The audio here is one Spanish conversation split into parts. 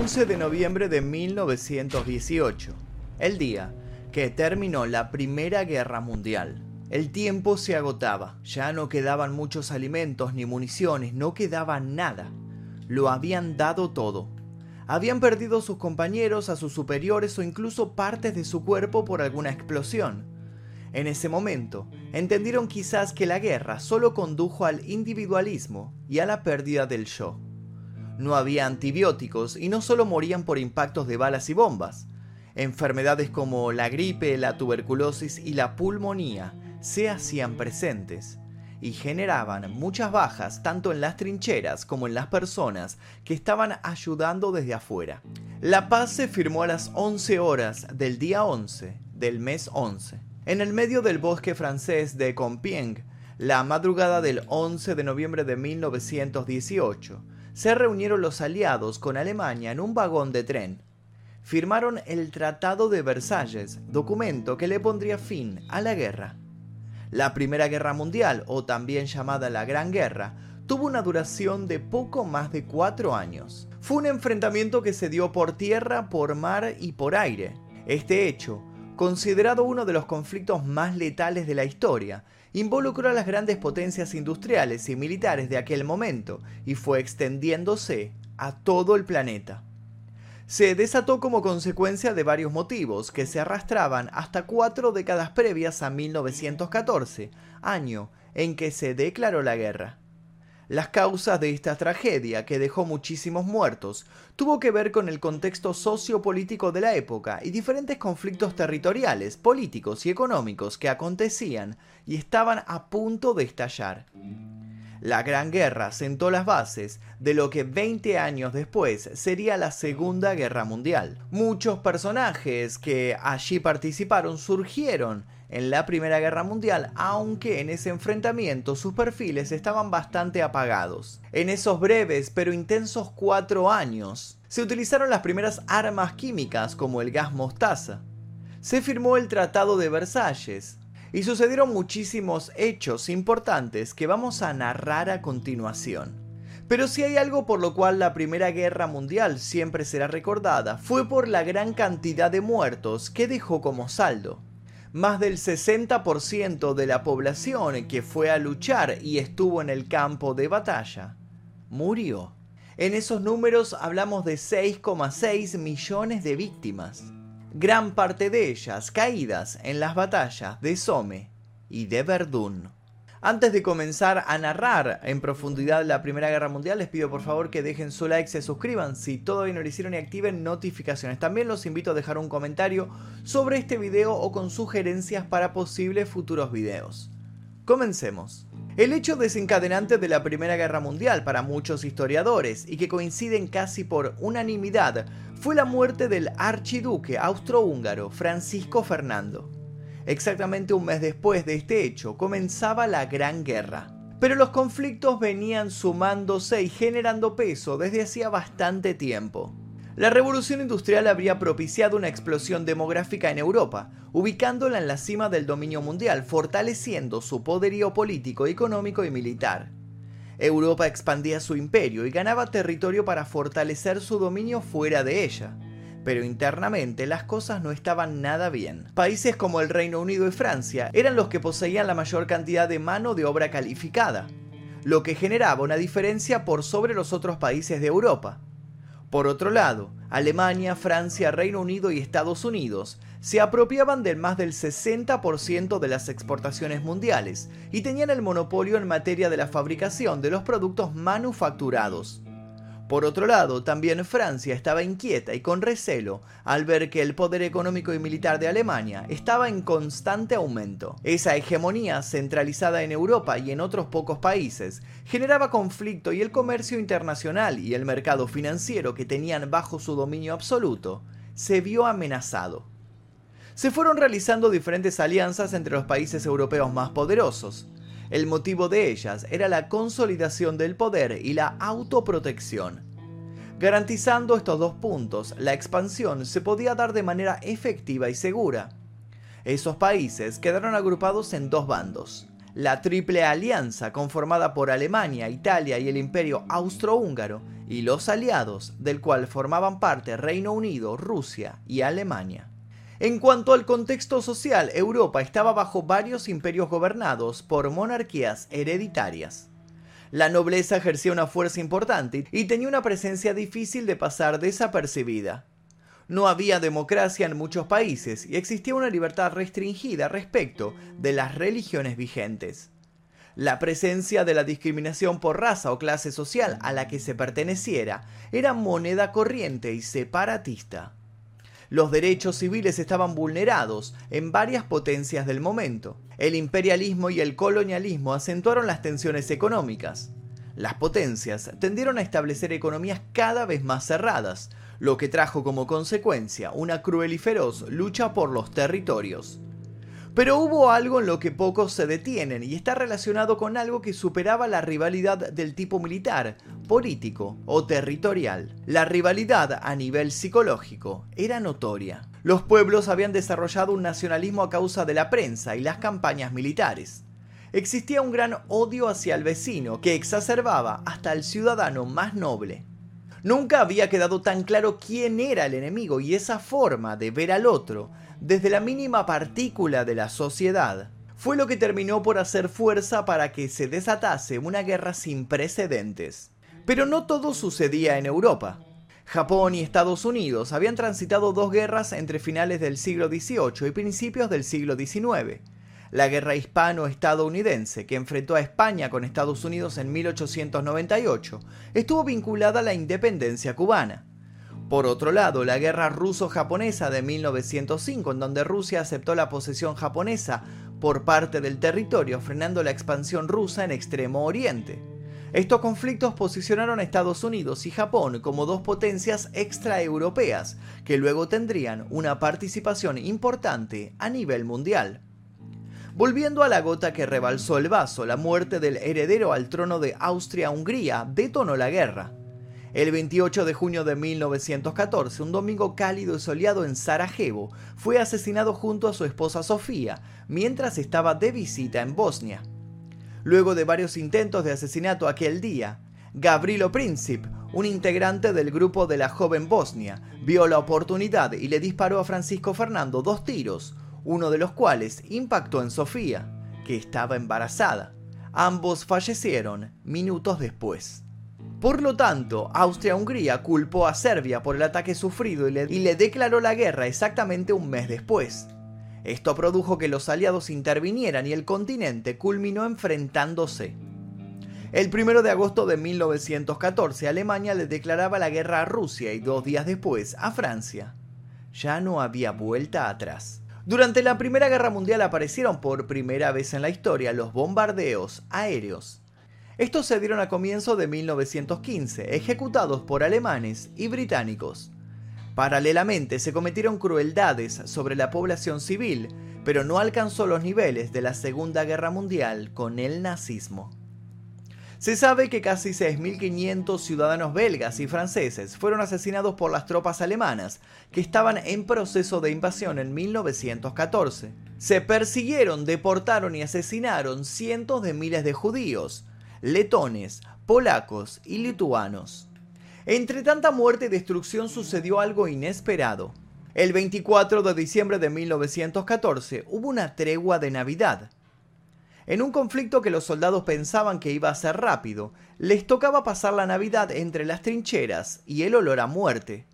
11 de noviembre de 1918, el día que terminó la Primera Guerra Mundial. El tiempo se agotaba, ya no quedaban muchos alimentos ni municiones, no quedaba nada. Lo habían dado todo. Habían perdido sus compañeros, a sus superiores o incluso partes de su cuerpo por alguna explosión. En ese momento, entendieron quizás que la guerra solo condujo al individualismo y a la pérdida del yo. No había antibióticos y no solo morían por impactos de balas y bombas. Enfermedades como la gripe, la tuberculosis y la pulmonía se hacían presentes y generaban muchas bajas tanto en las trincheras como en las personas que estaban ayudando desde afuera. La paz se firmó a las 11 horas del día 11 del mes 11, en el medio del bosque francés de Compiègne, la madrugada del 11 de noviembre de 1918 se reunieron los aliados con Alemania en un vagón de tren. Firmaron el Tratado de Versalles, documento que le pondría fin a la guerra. La Primera Guerra Mundial, o también llamada la Gran Guerra, tuvo una duración de poco más de cuatro años. Fue un enfrentamiento que se dio por tierra, por mar y por aire. Este hecho, considerado uno de los conflictos más letales de la historia, involucró a las grandes potencias industriales y militares de aquel momento y fue extendiéndose a todo el planeta. Se desató como consecuencia de varios motivos que se arrastraban hasta cuatro décadas previas a 1914, año en que se declaró la guerra. Las causas de esta tragedia, que dejó muchísimos muertos, tuvo que ver con el contexto sociopolítico de la época y diferentes conflictos territoriales, políticos y económicos que acontecían y estaban a punto de estallar. La Gran Guerra sentó las bases de lo que 20 años después sería la Segunda Guerra Mundial. Muchos personajes que allí participaron surgieron en la Primera Guerra Mundial, aunque en ese enfrentamiento sus perfiles estaban bastante apagados. En esos breves pero intensos cuatro años, se utilizaron las primeras armas químicas como el gas mostaza. Se firmó el Tratado de Versalles, y sucedieron muchísimos hechos importantes que vamos a narrar a continuación. Pero si hay algo por lo cual la Primera Guerra Mundial siempre será recordada, fue por la gran cantidad de muertos que dejó como saldo más del 60% de la población que fue a luchar y estuvo en el campo de batalla murió. En esos números hablamos de 6,6 millones de víctimas, gran parte de ellas caídas en las batallas de Somme y de Verdún. Antes de comenzar a narrar en profundidad la Primera Guerra Mundial, les pido por favor que dejen su like, se suscriban si todavía no lo hicieron y activen notificaciones. También los invito a dejar un comentario sobre este video o con sugerencias para posibles futuros videos. Comencemos. El hecho desencadenante de la Primera Guerra Mundial para muchos historiadores y que coinciden casi por unanimidad fue la muerte del archiduque austrohúngaro Francisco Fernando. Exactamente un mes después de este hecho comenzaba la Gran Guerra. Pero los conflictos venían sumándose y generando peso desde hacía bastante tiempo. La revolución industrial habría propiciado una explosión demográfica en Europa, ubicándola en la cima del dominio mundial, fortaleciendo su poderío político, económico y militar. Europa expandía su imperio y ganaba territorio para fortalecer su dominio fuera de ella pero internamente las cosas no estaban nada bien. Países como el Reino Unido y Francia eran los que poseían la mayor cantidad de mano de obra calificada, lo que generaba una diferencia por sobre los otros países de Europa. Por otro lado, Alemania, Francia, Reino Unido y Estados Unidos se apropiaban del más del 60% de las exportaciones mundiales y tenían el monopolio en materia de la fabricación de los productos manufacturados. Por otro lado, también Francia estaba inquieta y con recelo al ver que el poder económico y militar de Alemania estaba en constante aumento. Esa hegemonía centralizada en Europa y en otros pocos países generaba conflicto y el comercio internacional y el mercado financiero que tenían bajo su dominio absoluto se vio amenazado. Se fueron realizando diferentes alianzas entre los países europeos más poderosos, el motivo de ellas era la consolidación del poder y la autoprotección. Garantizando estos dos puntos, la expansión se podía dar de manera efectiva y segura. Esos países quedaron agrupados en dos bandos. La Triple Alianza, conformada por Alemania, Italia y el Imperio Austrohúngaro, y los aliados, del cual formaban parte Reino Unido, Rusia y Alemania. En cuanto al contexto social, Europa estaba bajo varios imperios gobernados por monarquías hereditarias. La nobleza ejercía una fuerza importante y tenía una presencia difícil de pasar desapercibida. No había democracia en muchos países y existía una libertad restringida respecto de las religiones vigentes. La presencia de la discriminación por raza o clase social a la que se perteneciera era moneda corriente y separatista. Los derechos civiles estaban vulnerados en varias potencias del momento. El imperialismo y el colonialismo acentuaron las tensiones económicas. Las potencias tendieron a establecer economías cada vez más cerradas, lo que trajo como consecuencia una cruel y feroz lucha por los territorios. Pero hubo algo en lo que pocos se detienen y está relacionado con algo que superaba la rivalidad del tipo militar, político o territorial. La rivalidad a nivel psicológico era notoria. Los pueblos habían desarrollado un nacionalismo a causa de la prensa y las campañas militares. Existía un gran odio hacia el vecino que exacerbaba hasta el ciudadano más noble. Nunca había quedado tan claro quién era el enemigo y esa forma de ver al otro desde la mínima partícula de la sociedad, fue lo que terminó por hacer fuerza para que se desatase una guerra sin precedentes. Pero no todo sucedía en Europa. Japón y Estados Unidos habían transitado dos guerras entre finales del siglo XVIII y principios del siglo XIX. La guerra hispano-estadounidense, que enfrentó a España con Estados Unidos en 1898, estuvo vinculada a la independencia cubana. Por otro lado, la guerra ruso-japonesa de 1905, en donde Rusia aceptó la posesión japonesa por parte del territorio, frenando la expansión rusa en Extremo Oriente. Estos conflictos posicionaron a Estados Unidos y Japón como dos potencias extraeuropeas, que luego tendrían una participación importante a nivel mundial. Volviendo a la gota que rebalsó el vaso, la muerte del heredero al trono de Austria-Hungría detonó la guerra. El 28 de junio de 1914, un domingo cálido y soleado en Sarajevo, fue asesinado junto a su esposa Sofía, mientras estaba de visita en Bosnia. Luego de varios intentos de asesinato aquel día, Gavrilo Princip, un integrante del grupo de la joven Bosnia, vio la oportunidad y le disparó a Francisco Fernando dos tiros, uno de los cuales impactó en Sofía, que estaba embarazada. Ambos fallecieron minutos después. Por lo tanto, Austria-Hungría culpó a Serbia por el ataque sufrido y le, declaró la guerra exactamente un mes después. Esto produjo que los aliados intervinieran y el continente culminó enfrentándose. El 1 de agosto de 1914, Alemania le declaraba la guerra a Rusia y dos días después a Francia. Ya no había vuelta atrás. Durante la Primera Guerra Mundial aparecieron por primera vez en la historia los bombardeos aéreos estos se dieron a comienzo de 1915, ejecutados por alemanes y británicos. Paralelamente se cometieron crueldades sobre la población civil, pero no alcanzó los niveles de la Segunda Guerra Mundial con el nazismo. Se sabe que casi 6.500 ciudadanos belgas y franceses fueron asesinados por las tropas alemanas que estaban en proceso de invasión en 1914. Se persiguieron, deportaron y asesinaron cientos de miles de judíos, letones, polacos y lituanos. Entre tanta muerte y destrucción sucedió algo inesperado. El 24 de diciembre de 1914 hubo una tregua de Navidad. En un conflicto que los soldados pensaban que iba a ser rápido, les tocaba pasar la Navidad entre las trincheras y el olor a muerte.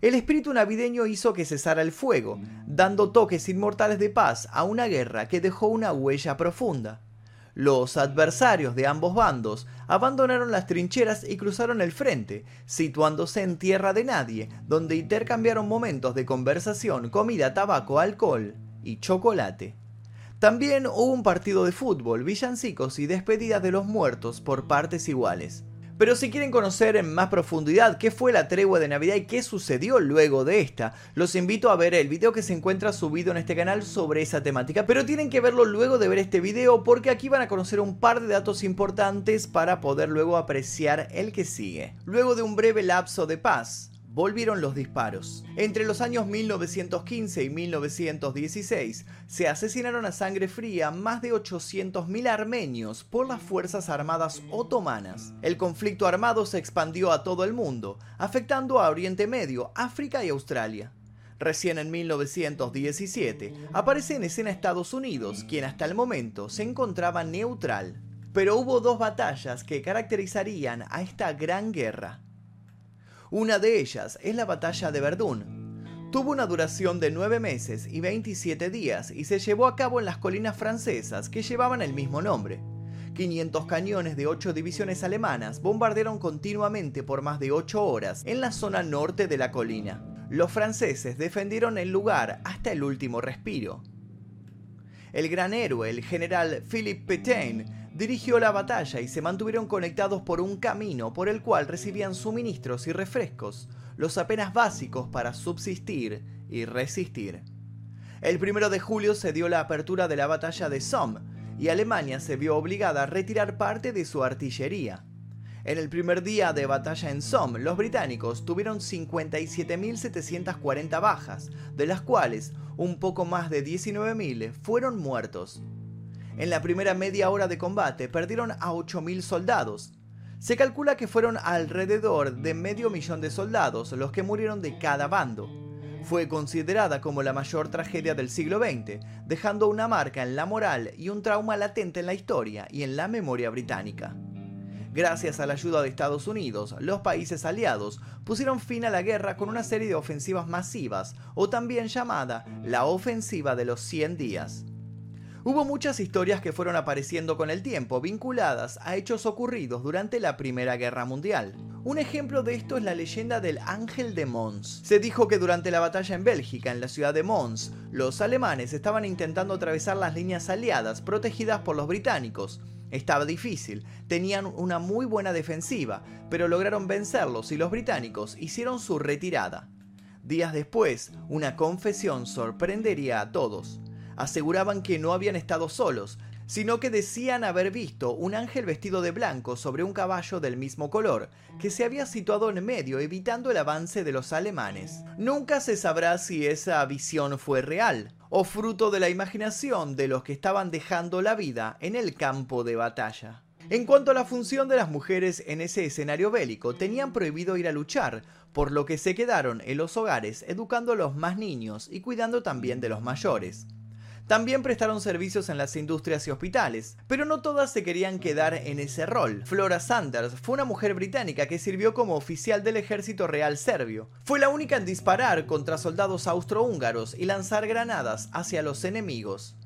El espíritu navideño hizo que cesara el fuego, dando toques inmortales de paz a una guerra que dejó una huella profunda. Los adversarios de ambos bandos abandonaron las trincheras y cruzaron el frente, situándose en tierra de nadie, donde intercambiaron momentos de conversación, comida, tabaco, alcohol y chocolate. También hubo un partido de fútbol, villancicos y despedidas de los muertos por partes iguales. Pero si quieren conocer en más profundidad qué fue la tregua de Navidad y qué sucedió luego de esta, los invito a ver el video que se encuentra subido en este canal sobre esa temática. Pero tienen que verlo luego de ver este video porque aquí van a conocer un par de datos importantes para poder luego apreciar el que sigue. Luego de un breve lapso de paz, volvieron los disparos. Entre los años 1915 y 1916 se asesinaron a sangre fría más de 800.000 armenios por las Fuerzas Armadas otomanas. El conflicto armado se expandió a todo el mundo, afectando a Oriente Medio, África y Australia. Recién en 1917 aparece en escena Estados Unidos, quien hasta el momento se encontraba neutral. Pero hubo dos batallas que caracterizarían a esta gran guerra. Una de ellas es la batalla de Verdún. Tuvo una duración de 9 meses y 27 días y se llevó a cabo en las colinas francesas que llevaban el mismo nombre. 500 cañones de 8 divisiones alemanas bombardearon continuamente por más de 8 horas en la zona norte de la colina. Los franceses defendieron el lugar hasta el último respiro. El gran héroe, el general Philippe Pétain, dirigió la batalla y se mantuvieron conectados por un camino por el cual recibían suministros y refrescos, los apenas básicos para subsistir y resistir. El primero de julio se dio la apertura de la batalla de Somme y Alemania se vio obligada a retirar parte de su artillería. En el primer día de batalla en Somme, los británicos tuvieron 57.740 bajas, de las cuales un poco más de 19.000 fueron muertos. En la primera media hora de combate perdieron a 8.000 soldados. Se calcula que fueron alrededor de medio millón de soldados los que murieron de cada bando. Fue considerada como la mayor tragedia del siglo XX, dejando una marca en la moral y un trauma latente en la historia y en la memoria británica. Gracias a la ayuda de Estados Unidos, los países aliados pusieron fin a la guerra con una serie de ofensivas masivas, o también llamada la Ofensiva de los 100 días. Hubo muchas historias que fueron apareciendo con el tiempo, vinculadas a hechos ocurridos durante la Primera Guerra Mundial. Un ejemplo de esto es la leyenda del Ángel de Mons. Se dijo que durante la batalla en Bélgica, en la ciudad de Mons, los alemanes estaban intentando atravesar las líneas aliadas protegidas por los británicos. Estaba difícil, tenían una muy buena defensiva, pero lograron vencerlos y los británicos hicieron su retirada. Días después, una confesión sorprendería a todos aseguraban que no habían estado solos, sino que decían haber visto un ángel vestido de blanco sobre un caballo del mismo color, que se había situado en medio evitando el avance de los alemanes. Nunca se sabrá si esa visión fue real, o fruto de la imaginación de los que estaban dejando la vida en el campo de batalla. En cuanto a la función de las mujeres en ese escenario bélico, tenían prohibido ir a luchar, por lo que se quedaron en los hogares educando a los más niños y cuidando también de los mayores. También prestaron servicios en las industrias y hospitales, pero no todas se querían quedar en ese rol. Flora Sanders fue una mujer británica que sirvió como oficial del ejército real serbio. Fue la única en disparar contra soldados austrohúngaros y lanzar granadas hacia los enemigos.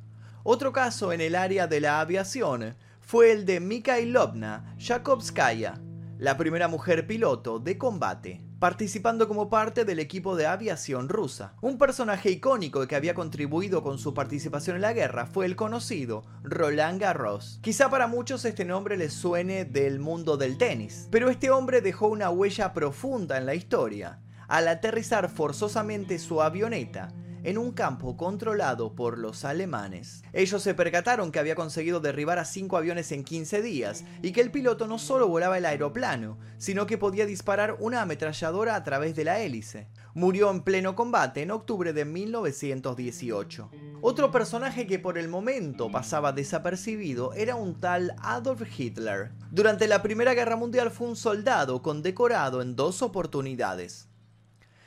Otro caso en el área de la aviación fue el de Mikhailovna Yakovskaya, la primera mujer piloto de combate participando como parte del equipo de aviación rusa. Un personaje icónico que había contribuido con su participación en la guerra fue el conocido Roland Garros. Quizá para muchos este nombre les suene del mundo del tenis, pero este hombre dejó una huella profunda en la historia al aterrizar forzosamente su avioneta en un campo controlado por los alemanes. Ellos se percataron que había conseguido derribar a cinco aviones en 15 días y que el piloto no solo volaba el aeroplano, sino que podía disparar una ametralladora a través de la hélice. Murió en pleno combate en octubre de 1918. Otro personaje que por el momento pasaba desapercibido era un tal Adolf Hitler. Durante la Primera Guerra Mundial fue un soldado condecorado en dos oportunidades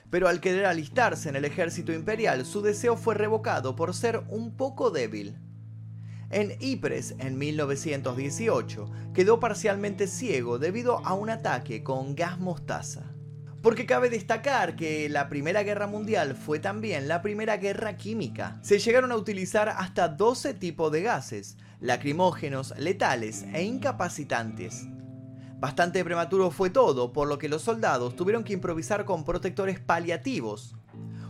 pero al querer alistarse en el ejército imperial su deseo fue revocado por ser un poco débil. En Ypres, en 1918, quedó parcialmente ciego debido a un ataque con gas mostaza. Porque cabe destacar que la Primera Guerra Mundial fue también la primera guerra química. Se llegaron a utilizar hasta 12 tipos de gases, lacrimógenos, letales e incapacitantes. Bastante prematuro fue todo, por lo que los soldados tuvieron que improvisar con protectores paliativos.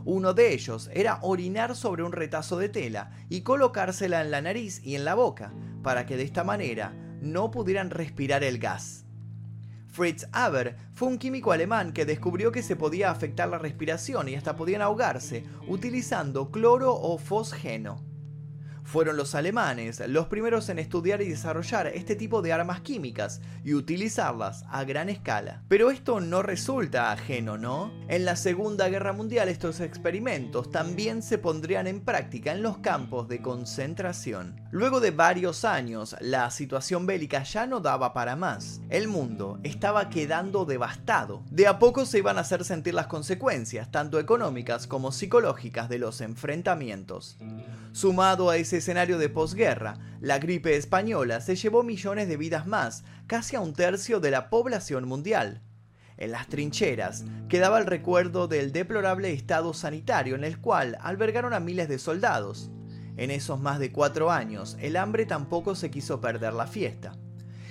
Uno de ellos era orinar sobre un retazo de tela y colocársela en la nariz y en la boca, para que de esta manera no pudieran respirar el gas. Fritz Haber fue un químico alemán que descubrió que se podía afectar la respiración y hasta podían ahogarse utilizando cloro o fosgeno. Fueron los alemanes los primeros en estudiar y desarrollar este tipo de armas químicas y utilizarlas a gran escala. Pero esto no resulta ajeno, ¿no? En la Segunda Guerra Mundial estos experimentos también se pondrían en práctica en los campos de concentración. Luego de varios años, la situación bélica ya no daba para más. El mundo estaba quedando devastado. De a poco se iban a hacer sentir las consecuencias, tanto económicas como psicológicas, de los enfrentamientos. Sumado a ese escenario de posguerra, la gripe española se llevó millones de vidas más, casi a un tercio de la población mundial. En las trincheras quedaba el recuerdo del deplorable estado sanitario en el cual albergaron a miles de soldados. En esos más de cuatro años, el hambre tampoco se quiso perder la fiesta.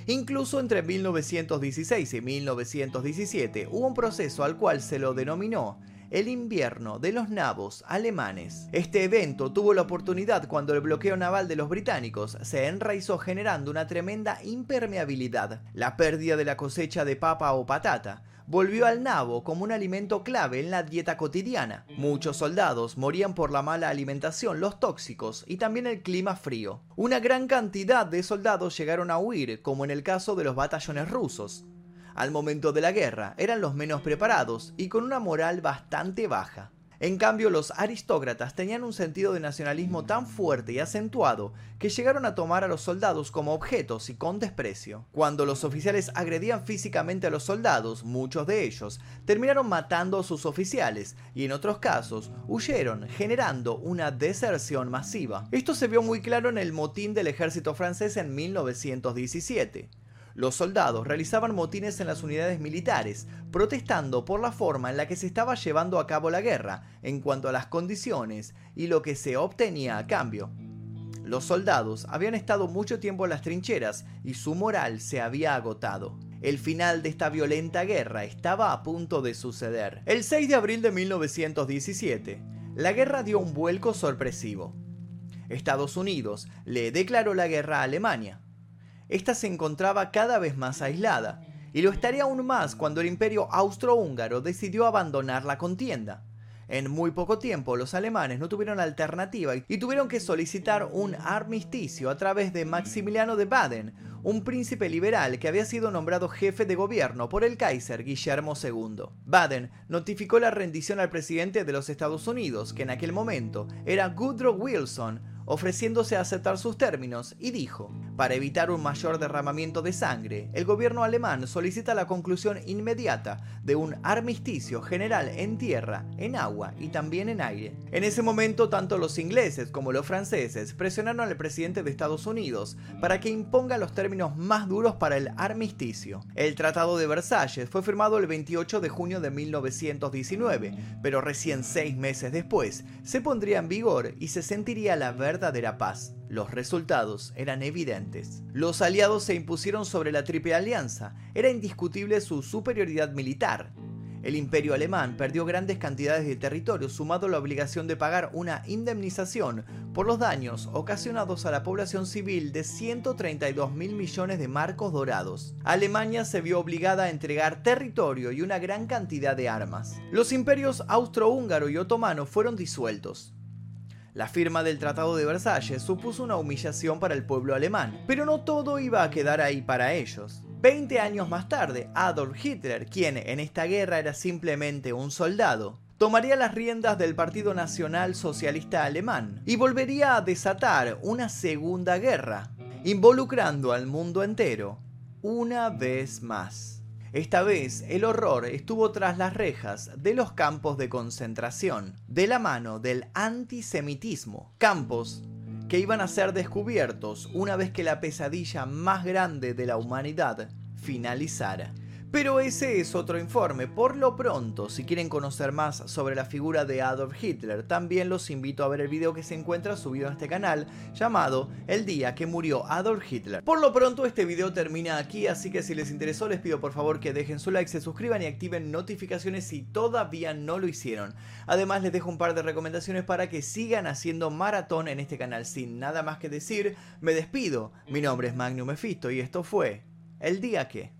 Incluso entre 1916 y 1917 hubo un proceso al cual se lo denominó el invierno de los nabos alemanes. Este evento tuvo la oportunidad cuando el bloqueo naval de los británicos se enraizó generando una tremenda impermeabilidad. La pérdida de la cosecha de papa o patata volvió al nabo como un alimento clave en la dieta cotidiana. Muchos soldados morían por la mala alimentación, los tóxicos y también el clima frío. Una gran cantidad de soldados llegaron a huir, como en el caso de los batallones rusos al momento de la guerra eran los menos preparados y con una moral bastante baja. En cambio, los aristócratas tenían un sentido de nacionalismo tan fuerte y acentuado que llegaron a tomar a los soldados como objetos y con desprecio. Cuando los oficiales agredían físicamente a los soldados, muchos de ellos terminaron matando a sus oficiales y en otros casos huyeron, generando una deserción masiva. Esto se vio muy claro en el motín del ejército francés en 1917. Los soldados realizaban motines en las unidades militares, protestando por la forma en la que se estaba llevando a cabo la guerra, en cuanto a las condiciones y lo que se obtenía a cambio. Los soldados habían estado mucho tiempo en las trincheras y su moral se había agotado. El final de esta violenta guerra estaba a punto de suceder. El 6 de abril de 1917, la guerra dio un vuelco sorpresivo. Estados Unidos le declaró la guerra a Alemania esta se encontraba cada vez más aislada, y lo estaría aún más cuando el imperio austrohúngaro decidió abandonar la contienda. En muy poco tiempo los alemanes no tuvieron alternativa y tuvieron que solicitar un armisticio a través de Maximiliano de Baden, un príncipe liberal que había sido nombrado jefe de gobierno por el Kaiser Guillermo II. Baden notificó la rendición al presidente de los Estados Unidos, que en aquel momento era Woodrow Wilson, ofreciéndose a aceptar sus términos, y dijo, para evitar un mayor derramamiento de sangre, el gobierno alemán solicita la conclusión inmediata de un armisticio general en tierra, en agua y también en aire. En ese momento, tanto los ingleses como los franceses presionaron al presidente de Estados Unidos para que imponga los términos más duros para el armisticio. El Tratado de Versalles fue firmado el 28 de junio de 1919, pero recién seis meses después se pondría en vigor y se sentiría la verdad verdadera paz. Los resultados eran evidentes. Los aliados se impusieron sobre la Triple Alianza. Era indiscutible su superioridad militar. El imperio alemán perdió grandes cantidades de territorio, sumado a la obligación de pagar una indemnización por los daños ocasionados a la población civil de 132 mil millones de marcos dorados. Alemania se vio obligada a entregar territorio y una gran cantidad de armas. Los imperios austrohúngaro y otomano fueron disueltos. La firma del Tratado de Versalles supuso una humillación para el pueblo alemán, pero no todo iba a quedar ahí para ellos. Veinte años más tarde, Adolf Hitler, quien en esta guerra era simplemente un soldado, tomaría las riendas del Partido Nacional Socialista Alemán y volvería a desatar una segunda guerra, involucrando al mundo entero una vez más. Esta vez el horror estuvo tras las rejas de los campos de concentración, de la mano del antisemitismo, campos que iban a ser descubiertos una vez que la pesadilla más grande de la humanidad finalizara. Pero ese es otro informe. Por lo pronto, si quieren conocer más sobre la figura de Adolf Hitler, también los invito a ver el video que se encuentra subido en este canal llamado El día que murió Adolf Hitler. Por lo pronto, este video termina aquí, así que si les interesó les pido por favor que dejen su like, se suscriban y activen notificaciones si todavía no lo hicieron. Además les dejo un par de recomendaciones para que sigan haciendo maratón en este canal. Sin nada más que decir, me despido. Mi nombre es Magnum Mephisto y esto fue El día que...